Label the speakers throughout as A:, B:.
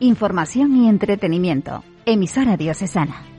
A: Información y entretenimiento. Emisora diocesana.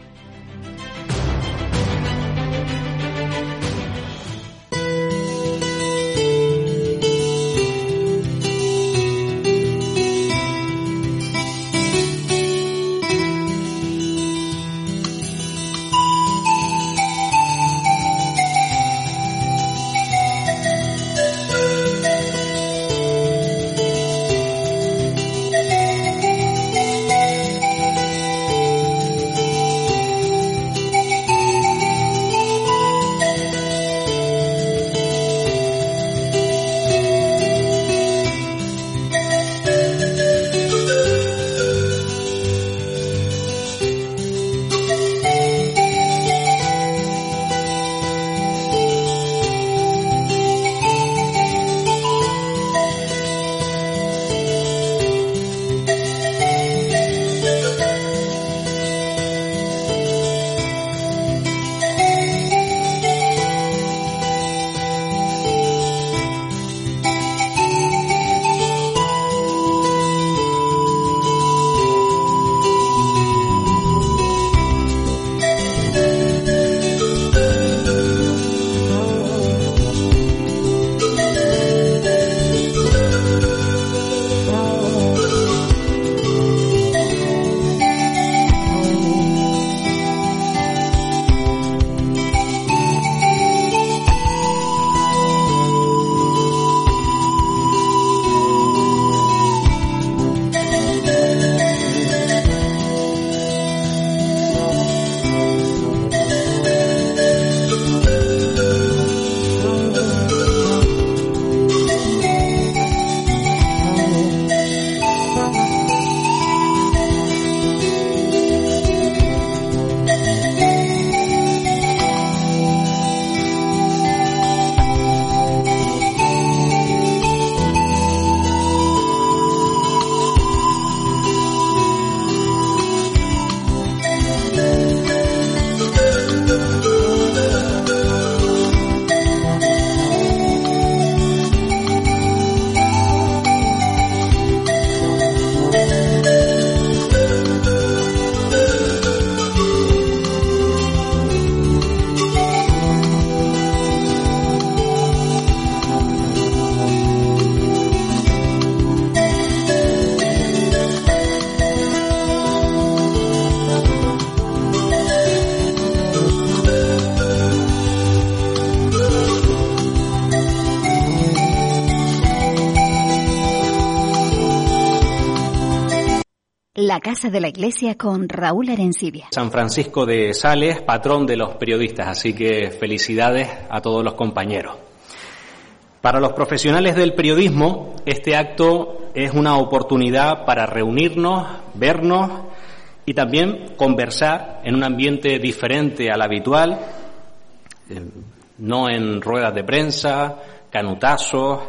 A: Casa de la Iglesia con Raúl Arencibia.
B: San Francisco de Sales, patrón de los periodistas, así que felicidades a todos los compañeros. Para los profesionales del periodismo, este acto es una oportunidad para reunirnos, vernos y también conversar en un ambiente diferente al habitual, eh, no en ruedas de prensa, canutazos,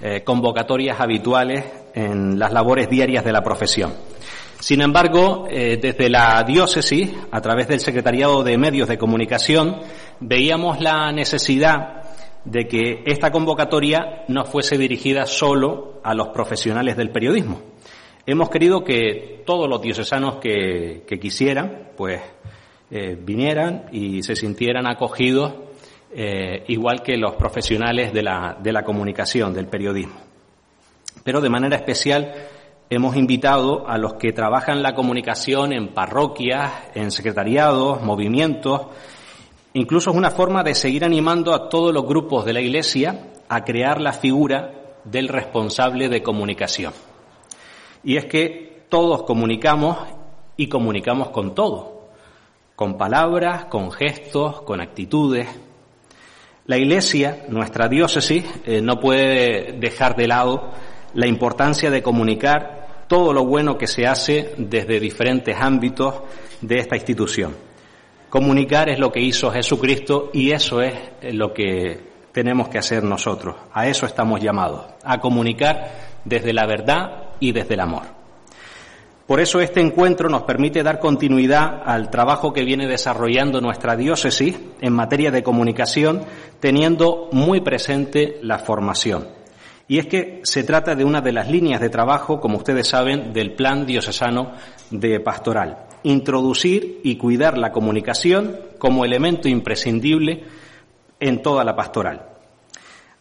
B: eh, convocatorias habituales en las labores diarias de la profesión. Sin embargo, eh, desde la diócesis, a través del Secretariado de Medios de Comunicación, veíamos la necesidad de que esta convocatoria no fuese dirigida solo a los profesionales del periodismo. Hemos querido que todos los diocesanos que, quisieran, pues, eh, vinieran y se sintieran acogidos, eh, igual que los profesionales de la, de la comunicación, del periodismo. Pero de manera especial, hemos invitado a los que trabajan la comunicación en parroquias, en secretariados, movimientos. Incluso es una forma de seguir animando a todos los grupos de la Iglesia a crear la figura del responsable de comunicación. Y es que todos comunicamos y comunicamos con todo, con palabras, con gestos, con actitudes. La Iglesia, nuestra diócesis, eh, no puede dejar de lado la importancia de comunicar todo lo bueno que se hace desde diferentes ámbitos de esta institución. Comunicar es lo que hizo Jesucristo y eso es lo que tenemos que hacer nosotros. A eso estamos llamados, a comunicar desde la verdad y desde el amor. Por eso este encuentro nos permite dar continuidad al trabajo que viene desarrollando nuestra diócesis en materia de comunicación, teniendo muy presente la formación Y es que se trata de una de las líneas de trabajo, como ustedes saben, del Plan Diocesano de Pastoral. Introducir y cuidar la comunicación como elemento imprescindible en toda la pastoral.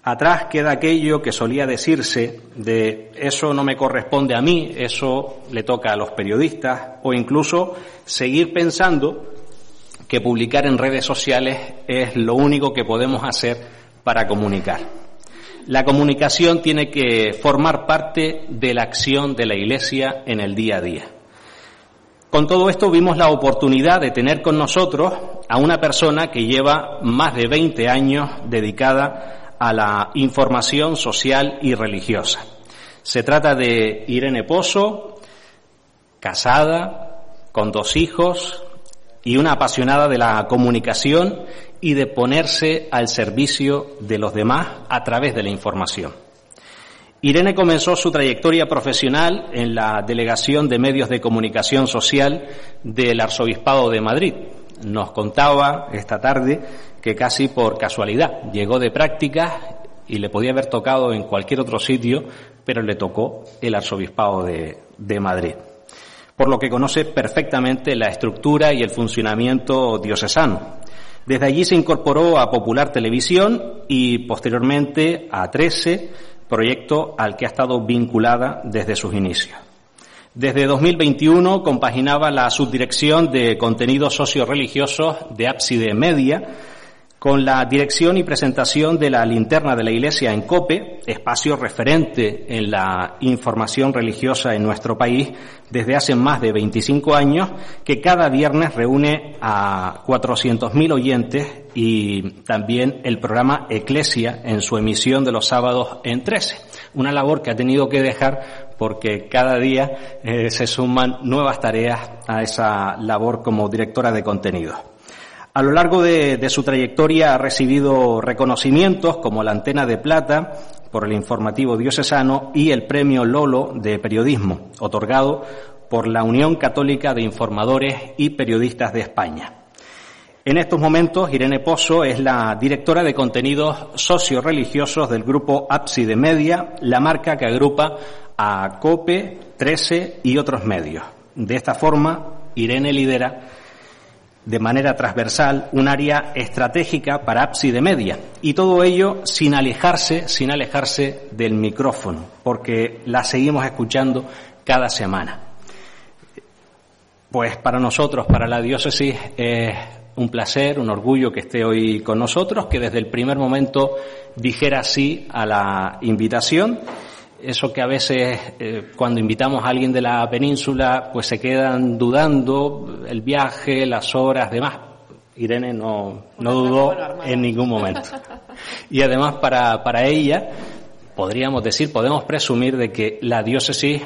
B: Atrás queda aquello que solía decirse de eso no me corresponde a mí, eso le toca a los periodistas, o incluso seguir pensando que publicar en redes sociales es lo único que podemos hacer para comunicar. La comunicación tiene que formar parte de la acción de la Iglesia en el día a día. Con todo esto vimos la oportunidad de tener con nosotros a una persona que lleva más de 20 años dedicada a la información social y religiosa. Se trata de Irene Pozo, casada, con dos hijos, y una apasionada de la comunicación y de ponerse al servicio de los demás a través de la información. Irene comenzó su trayectoria profesional en la Delegación de Medios de Comunicación Social del Arzobispado de Madrid. Nos contaba esta tarde que casi por casualidad llegó de prácticas y le podía haber tocado en cualquier otro sitio, pero le tocó el Arzobispado de, de Madrid por lo que conoce perfectamente la estructura y el funcionamiento diocesano. Desde allí se incorporó a Popular Televisión y posteriormente a 13, proyecto al que ha estado vinculada desde sus inicios. Desde 2021 compaginaba la subdirección de contenidos socio-religiosos de Ábside Media, con la dirección y presentación de la linterna de la Iglesia en COPE, espacio referente en la información religiosa en nuestro país desde hace más de 25 años, que cada viernes reúne a 400.000 oyentes y también el programa Eclesia en su emisión de los sábados en 13. Una labor que ha tenido que dejar porque cada día eh, se suman nuevas tareas a esa labor como directora de contenidos. A lo largo de, su trayectoria ha recibido reconocimientos como la Antena de Plata por el informativo diocesano y el Premio Lolo de Periodismo, otorgado por la Unión Católica de Informadores y Periodistas de España. En estos momentos, Irene Pozo es la directora de contenidos socio-religiosos del grupo Ábside Media, la marca que agrupa a COPE, 13 y otros medios. De esta forma, Irene lidera de manera transversal un área estratégica para ábside media y todo ello sin alejarse, sin alejarse del micrófono, porque la seguimos escuchando cada semana. Pues para nosotros, para la diócesis, es un placer, un orgullo que esté hoy con nosotros, que desde el primer momento dijera sí a la invitación eso que a veces eh, cuando invitamos a alguien de la península pues se quedan dudando el viaje, las horas, demás. Irene no, no dudó en ningún momento. Y además para, para ella podríamos decir, podemos presumir de que la diócesis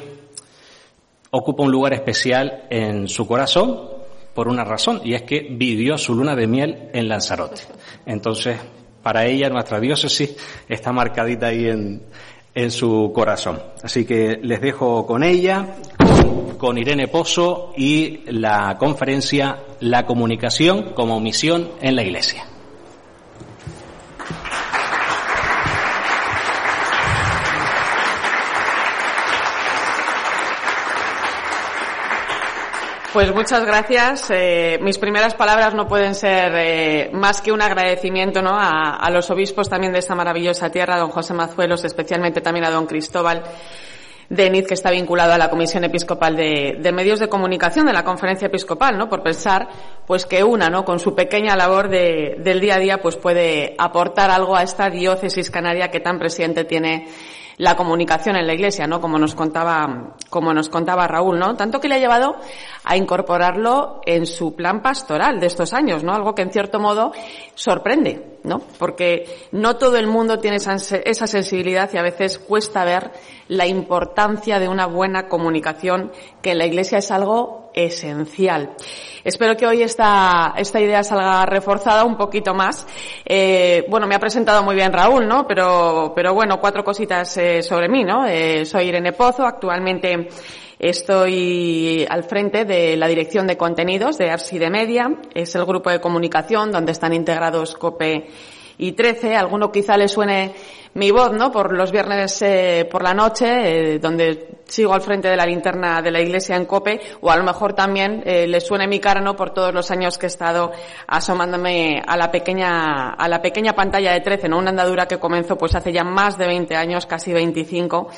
B: ocupa un lugar especial en su corazón por una razón y es que vivió su luna de miel en Lanzarote. Entonces, para ella nuestra diócesis está marcadita ahí en, en su corazón. Así que les dejo con ella, con, Irene Pozo y la conferencia La comunicación como misión en la Iglesia.
C: Pues muchas gracias. Eh, mis primeras palabras no pueden ser eh, más que un agradecimiento ¿no? a, los obispos también de esta maravillosa tierra, don José Mazuelos, especialmente también a don Cristóbal Deniz, que está vinculado a la Comisión Episcopal de, Medios de Comunicación de la Conferencia Episcopal, ¿no? Por pensar, pues que una, ¿no? Con su pequeña labor del día a día, pues puede aportar algo a esta diócesis canaria que tan presente tiene la comunicación en la iglesia, ¿no? Como nos contaba, como nos contaba Raúl, ¿no? Tanto que le ha llevado a incorporarlo en su plan pastoral de estos años, ¿no? Algo que en cierto modo sorprende, ¿no? Porque no todo el mundo tiene esa, esa sensibilidad y a veces cuesta ver la importancia de una buena comunicación que en la iglesia es algo esencial. Espero que hoy esta, esta idea salga reforzada un poquito más. Eh, bueno, me ha presentado muy bien Raúl, ¿no? Pero, pero bueno, cuatro cositas eh, sobre mí, ¿no? Eh, soy Irene Pozo, actualmente Estoy al frente de la dirección de contenidos de Arsi Media. Es el grupo de comunicación donde están integrados COPE y 13. Alguno quizá le suene mi voz, ¿no? Por los viernes eh, por la noche, eh, donde sigo al frente de la linterna de la iglesia en Cope, o a lo mejor también eh, le suene mi cara, ¿no? Por todos los años que he estado asomándome a la pequeña, a la pequeña pantalla de 13, ¿no? Una andadura que comenzó pues hace ya más de 20 años, casi 25,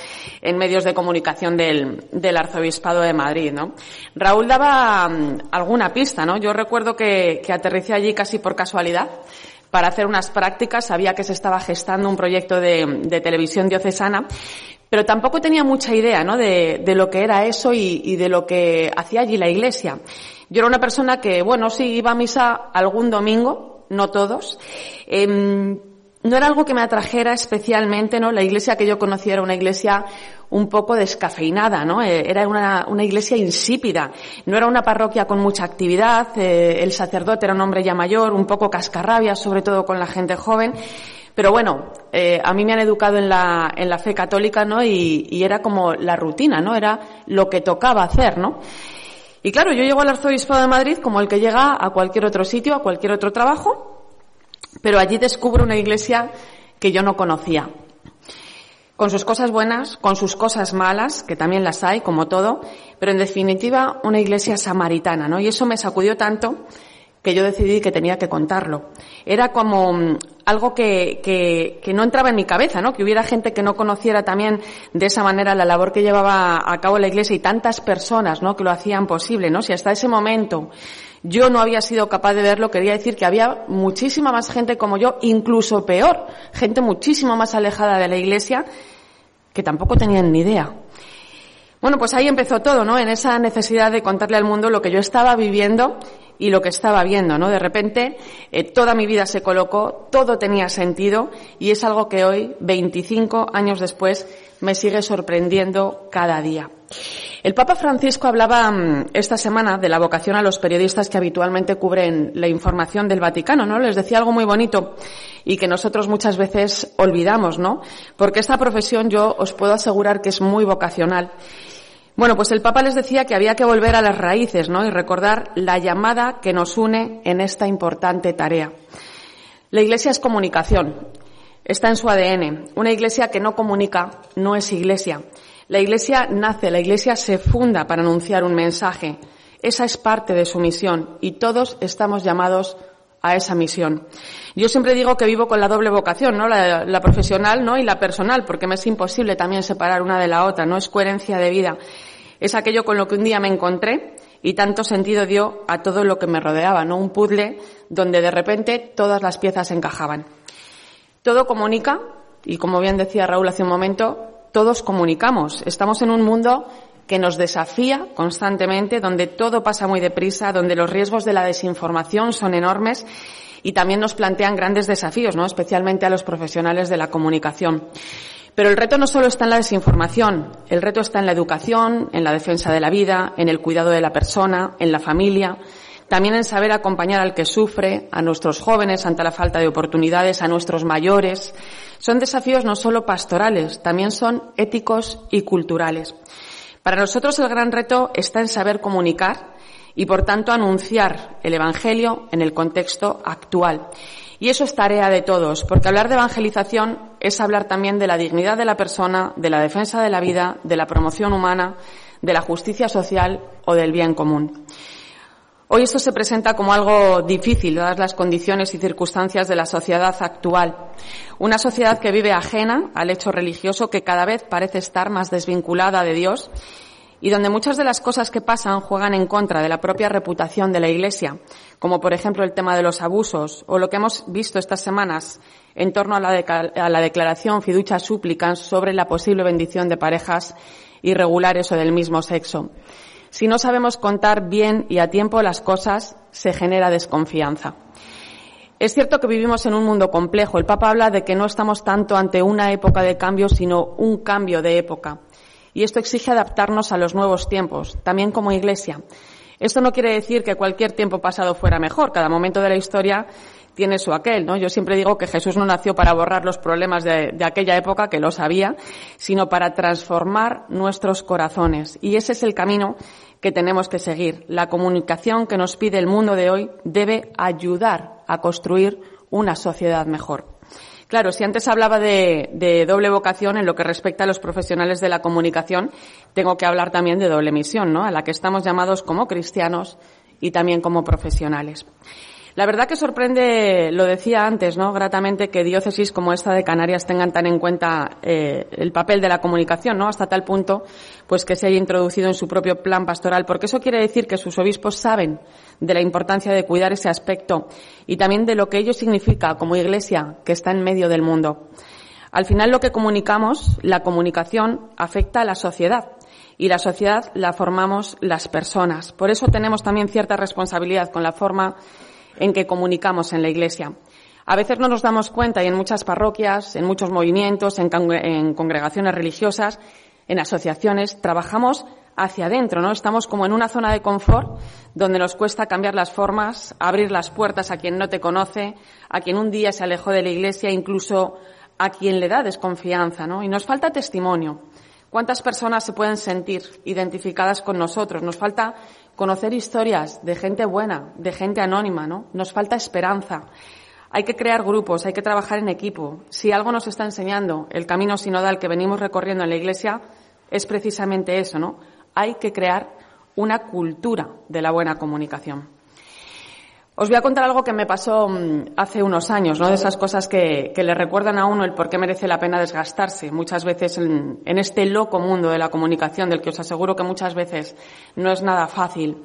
C: en medios de comunicación del, del Arzobispado de Madrid, ¿no? Raúl daba mm, alguna pista, ¿no? Yo recuerdo que, que aterricé allí casi por casualidad para hacer unas prácticas. Sabía que se estaba gestando un proyecto de, televisión diocesana, pero tampoco tenía mucha idea ¿no? de, lo que era eso y, de lo que hacía allí la iglesia. Yo era una persona que, bueno, sí, iba a misa algún domingo, no todos. Em, no era algo que me atrajera especialmente, ¿no? La iglesia que yo conocía era una iglesia un poco descafeinada, ¿no? Eh, era una, una iglesia insípida. No era una parroquia con mucha actividad. Eh, el sacerdote era un hombre ya mayor, un poco cascarrabia, sobre todo con la gente joven. Pero bueno, eh, a mí me han educado en la, en la fe católica, ¿no? Y, y, era como la rutina, ¿no? Era lo que tocaba hacer, ¿no? Y claro, yo llego al arzobispado de Madrid como el que llega a cualquier otro sitio, a cualquier otro trabajo, pero allí descubro una iglesia que yo no conocía. Con sus cosas buenas, con sus cosas malas, que también las hay, como todo, pero en definitiva una iglesia samaritana, ¿no? Y eso me sacudió tanto que yo decidí que tenía que contarlo. Era como mm, algo que, que, que, no entraba en mi cabeza, ¿no? Que hubiera gente que no conociera también de esa manera la labor que llevaba a cabo la iglesia y tantas personas, ¿no? Que lo hacían posible, ¿no? Si hasta ese momento yo no había sido capaz de verlo, quería decir que había muchísima más gente como yo, incluso peor, gente muchísimo más alejada de la iglesia, que tampoco tenían ni idea. Bueno, pues ahí empezó todo, ¿no? En esa necesidad de contarle al mundo lo que yo estaba viviendo y lo que estaba viendo, ¿no? De repente, eh, toda mi vida se colocó, todo tenía sentido y es algo que hoy, 25 años después, me sigue sorprendiendo cada día. El Papa Francisco hablaba mm, esta semana de la vocación a los periodistas que habitualmente cubren la información del Vaticano, ¿no? Les decía algo muy bonito y que nosotros muchas veces olvidamos, ¿no? Porque esta profesión yo os puedo asegurar que es muy vocacional. Bueno, pues el Papa les decía que había que volver a las raíces, ¿no? Y recordar la llamada que nos une en esta importante tarea. La Iglesia es comunicación. Está en su ADN. Una iglesia que no comunica no es iglesia. La Iglesia nace, la Iglesia se funda para anunciar un mensaje. Esa es parte de su misión y todos estamos llamados a esa misión. Yo siempre digo que vivo con la doble vocación, ¿no? La, profesional, ¿no? Y la personal, porque me es imposible también separar una de la otra, no es coherencia de vida. Es aquello con lo que un día me encontré y tanto sentido dio a todo lo que me rodeaba, ¿no? Un puzzle donde de repente todas las piezas encajaban. Todo comunica y como bien decía Raúl hace un momento, todos comunicamos. Estamos en un mundo que nos desafía constantemente, donde todo pasa muy deprisa, donde los riesgos de la desinformación son enormes y también nos plantean grandes desafíos, ¿no? especialmente a los profesionales de la comunicación. Pero el reto no solo está en la desinformación, el reto está en la educación, en la defensa de la vida, en el cuidado de la persona, en la familia, también en saber acompañar al que sufre, a nuestros jóvenes ante la falta de oportunidades, a nuestros mayores. Son desafíos no solo pastorales, también son éticos y culturales. Para nosotros el gran reto está en saber comunicar y, por tanto, anunciar el Evangelio en el contexto actual. Y eso es tarea de todos, porque hablar de evangelización es hablar también de la dignidad de la persona, de la defensa de la vida, de la promoción humana, de la justicia social o del bien común. Hoy esto se presenta como algo difícil, dadas las condiciones y circunstancias de la sociedad actual. Una sociedad que vive ajena al hecho religioso, que cada vez parece estar más desvinculada de Dios y donde muchas de las cosas que pasan juegan en contra de la propia reputación de la Iglesia, como por ejemplo el tema de los abusos o lo que hemos visto estas semanas en torno a la, declaración fiducia súplicas sobre la posible bendición de parejas irregulares o del mismo sexo. Si no sabemos contar bien y a tiempo las cosas, se genera desconfianza. Es cierto que vivimos en un mundo complejo. El Papa habla de que no estamos tanto ante una época de cambio, sino un cambio de época. Y esto exige adaptarnos a los nuevos tiempos, también como Iglesia. Esto no quiere decir que cualquier tiempo pasado fuera mejor. Cada momento de la historia tiene su aquel, ¿no? Yo siempre digo que Jesús no nació para borrar los problemas de, aquella época, que lo sabía, sino para transformar nuestros corazones. Y ese es el camino que tenemos que seguir. La comunicación que nos pide el mundo de hoy debe ayudar a construir una sociedad mejor. Claro, si antes hablaba de, doble vocación en lo que respecta a los profesionales de la comunicación, tengo que hablar también de doble misión, ¿no? A la que estamos llamados como cristianos y también como profesionales. La verdad que sorprende, lo decía antes, ¿no? Gratamente que diócesis como esta de Canarias tengan tan en cuenta eh, el papel de la comunicación, ¿no? Hasta tal punto, pues que se haya introducido en su propio plan pastoral, porque eso quiere decir que sus obispos saben de la importancia de cuidar ese aspecto y también de lo que ello significa como iglesia que está en medio del mundo. Al final lo que comunicamos, la comunicación, afecta a la sociedad y la sociedad la formamos las personas. Por eso tenemos también cierta responsabilidad con la forma en que comunicamos en la Iglesia. A veces no nos damos cuenta y en muchas parroquias, en muchos movimientos, en, congregaciones religiosas, en asociaciones, trabajamos hacia adentro, ¿no? Estamos como en una zona de confort donde nos cuesta cambiar las formas, abrir las puertas a quien no te conoce, a quien un día se alejó de la iglesia, incluso a quien le da desconfianza, ¿no? Y nos falta testimonio. ¿Cuántas personas se pueden sentir identificadas con nosotros? Nos falta conocer historias de gente buena, de gente anónima, ¿no? Nos falta esperanza. Hay que crear grupos, hay que trabajar en equipo. Si algo nos está enseñando el camino sinodal que venimos recorriendo en la Iglesia, es precisamente eso, ¿no? Hay que crear una cultura de la buena comunicación. Os voy a contar algo que me pasó mm, hace unos años, ¿no? De esas cosas que, le recuerdan a uno el por qué merece la pena desgastarse muchas veces en, este loco mundo de la comunicación, del que os aseguro que muchas veces no es nada fácil.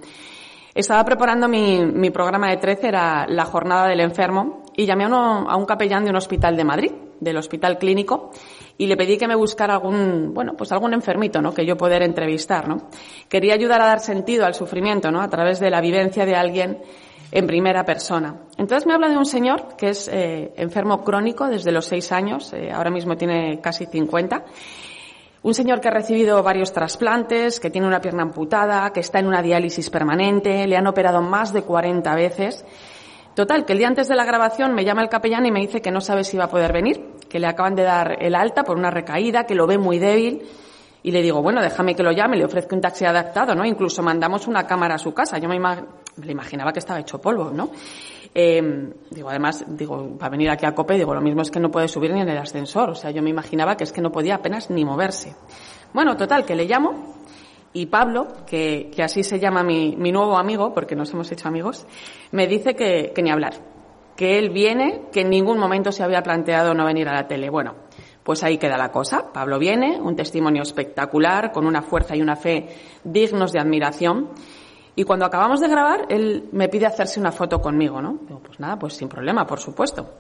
C: Estaba preparando mi, programa de 13, era la jornada del enfermo, y llamé a, un capellán de un hospital de Madrid, del hospital clínico, y le pedí que me buscara algún, bueno, pues algún enfermito, ¿no? Que yo poder entrevistar, ¿no? Quería ayudar a dar sentido al sufrimiento, ¿no? A través de la vivencia de alguien en primera persona. Entonces me habla de un señor que es eh, enfermo crónico desde los seis años, eh, ahora mismo tiene casi 50. Un señor que ha recibido varios trasplantes, que tiene una pierna amputada, que está en una diálisis permanente, le han operado más de 40 veces. Total, que el día antes de la grabación me llama el capellán y me dice que no sabe si va a poder venir, que le acaban de dar el alta por una recaída, que lo ve muy débil. Y le digo, bueno, déjame que lo llame, le ofrezco un taxi adaptado, ¿no? Incluso mandamos una cámara a su casa. Yo me, le imaginaba que estaba hecho polvo, ¿no? Eh, digo, además, digo, va a venir aquí a COPE, digo, lo mismo es que no puede subir ni en el ascensor. O sea, yo me imaginaba que es que no podía apenas ni moverse. Bueno, total, que le llamo y Pablo, que, que así se llama mi, mi, nuevo amigo, porque nos hemos hecho amigos, me dice que, que ni hablar. Que él viene, que en ningún momento se había planteado no venir a la tele. Bueno, pues ahí queda la cosa. Pablo viene, un testimonio espectacular, con una fuerza y una fe dignos de admiración. Y cuando acabamos de grabar, él me pide hacerse una foto conmigo, ¿no? Digo, pues nada, pues sin problema, por supuesto.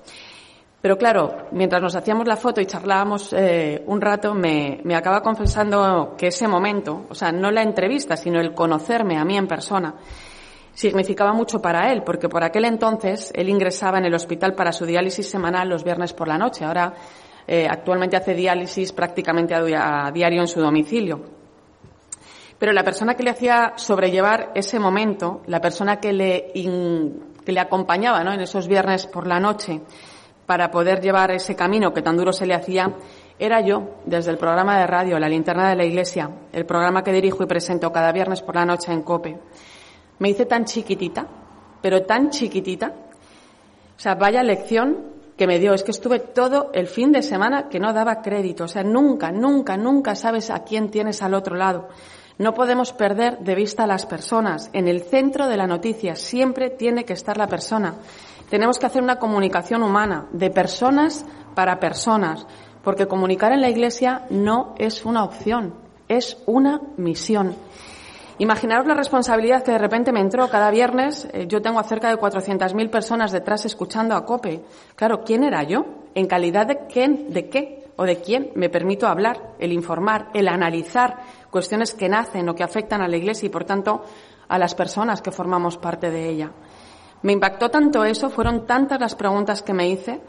C: Pero claro, mientras nos hacíamos la foto y charlábamos eh, un rato, me, me acaba confesando que ese momento, o sea, no la entrevista, sino el conocerme a mí en persona, significaba mucho para él, porque por aquel entonces él ingresaba en el hospital para su diálisis semanal los viernes por la noche. Ahora, eh, actualmente hace diálisis prácticamente a diario en su domicilio. Pero la persona que le hacía sobrellevar ese momento, la persona que le, que le acompañaba ¿no? en esos viernes por la noche para poder llevar ese camino que tan duro se le hacía, era yo, desde el programa de radio La Linterna de la Iglesia, el programa que dirijo y presento cada viernes por la noche en COPE. Me hice tan chiquitita, pero tan chiquitita. O sea, vaya lección que me dio. Es que estuve todo el fin de semana que no daba crédito. O sea, nunca, nunca, nunca sabes a quién tienes al otro lado. No podemos perder de vista a las personas. En el centro de la noticia siempre tiene que estar la persona. Tenemos que hacer una comunicación humana, de personas para personas, porque comunicar en la Iglesia no es una opción, es una misión. Imaginaros la responsabilidad que de repente me entró cada viernes. Eh, yo tengo a cerca de 400.000 personas detrás escuchando a COPE. Claro, ¿quién era yo? ¿En calidad de quién? ¿De qué? ¿O de quién me permito hablar, el informar, el analizar cuestiones que nacen o que afectan a la Iglesia y, por tanto, a las personas que formamos parte de ella. Me impactó tanto eso, fueron tantas las preguntas que me hice,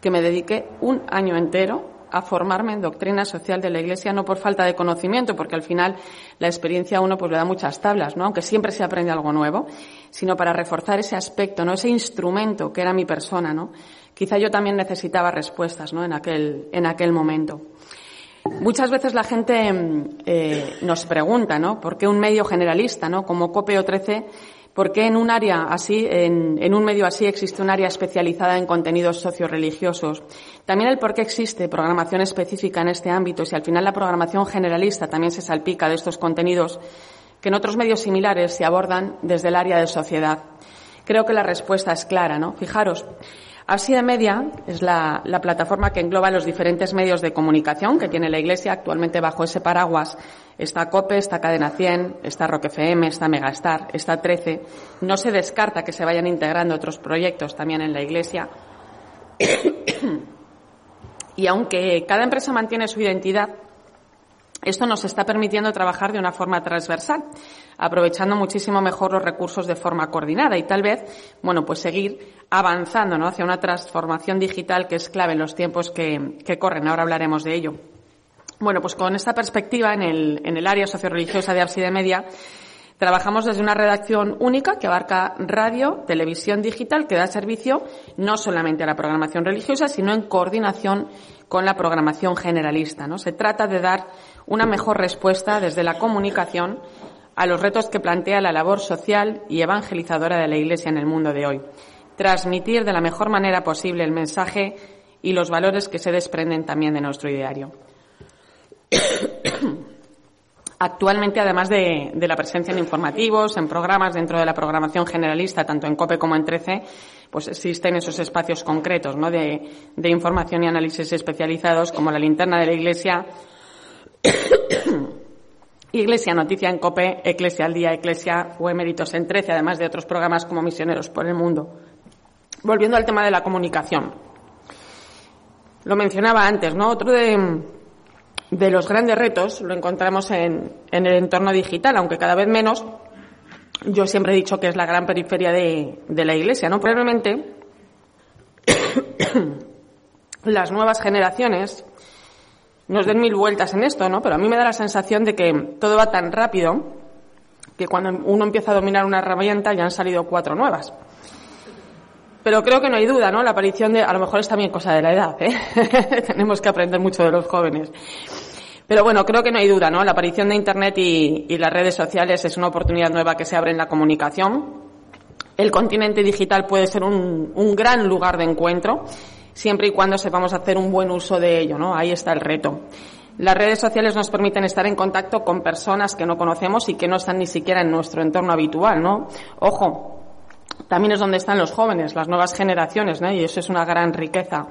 C: que me dediqué un año entero a formarme en doctrina social de la Iglesia, no por falta de conocimiento, porque al final la experiencia a uno pues le da muchas tablas, ¿no? Aunque siempre se aprende algo nuevo, sino para reforzar ese aspecto, ¿no? Ese instrumento que era mi persona, ¿no? Quizá yo también necesitaba respuestas, ¿no? En aquel, en aquel momento. Muchas veces la gente eh, nos pregunta, ¿no? ¿Por qué un medio generalista, ¿no? Como COPEO 13 ¿Por qué en un área así, en, un medio así, existe un área especializada en contenidos socioreligiosos? También el por qué existe programación específica en este ámbito, si al final la programación generalista también se salpica de estos contenidos que en otros medios similares se abordan desde el área de sociedad. Creo que la respuesta es clara, ¿no? Fijaros, de Media es la, plataforma que engloba los diferentes medios de comunicación que tiene la Iglesia. Actualmente bajo ese paraguas está COPE, está Cadena 100, está Rock FM, está Megastar, está 13. No se descarta que se vayan integrando otros proyectos también en la Iglesia. y aunque cada empresa mantiene su identidad, esto nos está permitiendo trabajar de una forma transversal, aprovechando muchísimo mejor los recursos de forma coordinada y tal vez, bueno, pues seguir avanzando, ¿no? Hacia una transformación digital que es clave en los tiempos que, corren. Ahora hablaremos de ello. Bueno, pues con esta perspectiva en el, en el área socioreligiosa de Abside Media, Trabajamos desde una redacción única que abarca radio, televisión digital, que da servicio no solamente a la programación religiosa, sino en coordinación con la programación generalista. ¿no? Se trata de dar una mejor respuesta desde la comunicación a los retos que plantea la labor social y evangelizadora de la Iglesia en el mundo de hoy. Transmitir de la mejor manera posible el mensaje y los valores que se desprenden también de nuestro ideario. Actualmente, además de, la presencia en informativos, en programas dentro de la programación generalista, tanto en COPE como en 13, pues existen esos espacios concretos ¿no? de, información y análisis especializados como la linterna de la Iglesia, Iglesia Noticia en COPE, Eclesia al Día, Eclesia o Eméritos en 13, además de otros programas como Misioneros por el Mundo. Volviendo al tema de la comunicación. Lo mencionaba antes, ¿no? Otro de, de los grandes retos lo encontramos en, el entorno digital, aunque cada vez menos. Yo siempre he dicho que es la gran periferia de, la Iglesia, ¿no? Probablemente las nuevas generaciones nos den mil vueltas en esto, ¿no? Pero a mí me da la sensación de que todo va tan rápido que cuando uno empieza a dominar una herramienta ya han salido cuatro nuevas. Pero creo que no hay duda, ¿no? La aparición de, a lo mejor es también cosa de la edad, ¿eh? Tenemos que aprender mucho de los jóvenes. Pero bueno, creo que no hay duda, ¿no? La aparición de Internet y, las redes sociales es una oportunidad nueva que se abre en la comunicación. El continente digital puede ser un, un gran lugar de encuentro, siempre y cuando sepamos hacer un buen uso de ello, ¿no? Ahí está el reto. Las redes sociales nos permiten estar en contacto con personas que no conocemos y que no están ni siquiera en nuestro entorno habitual, ¿no? Ojo, también es donde están los jóvenes, las nuevas generaciones, ¿no? Y eso es una gran riqueza.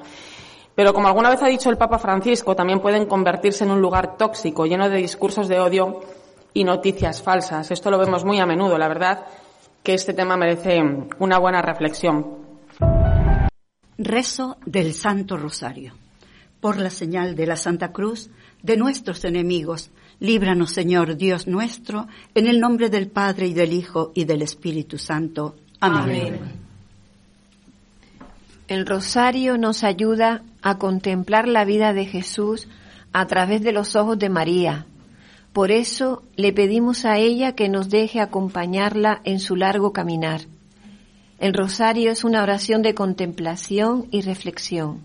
C: Pero como alguna vez ha dicho el Papa Francisco, también pueden convertirse en un lugar tóxico, lleno de discursos de odio y noticias falsas. Esto lo vemos muy a menudo. La verdad que este tema merece una buena reflexión.
A: Rezo del Santo Rosario. Por la señal de la Santa Cruz de nuestros enemigos, líbranos, Señor Dios nuestro, en el nombre del Padre y del Hijo y del Espíritu Santo. Amén.
D: El rosario nos ayuda a contemplar la vida de Jesús a través de los ojos de María. Por eso le pedimos a ella que nos deje acompañarla en su largo caminar. El rosario es una oración de contemplación y reflexión.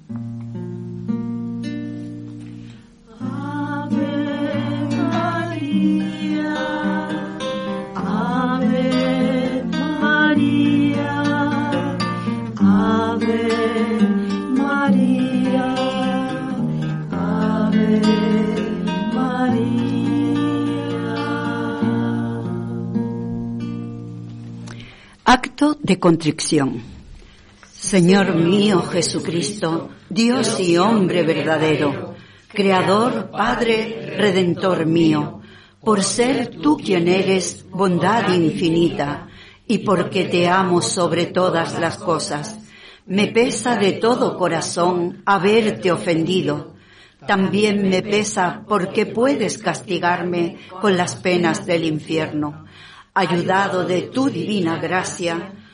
A: De contrición. Señor mío Jesucristo, Dios y hombre verdadero, Creador, Padre, Redentor mío, por ser tú quien eres bondad infinita y porque te amo sobre todas las cosas, me pesa de todo corazón haberte ofendido. También me pesa porque puedes castigarme con las penas del infierno ayudado de tu divina gracia,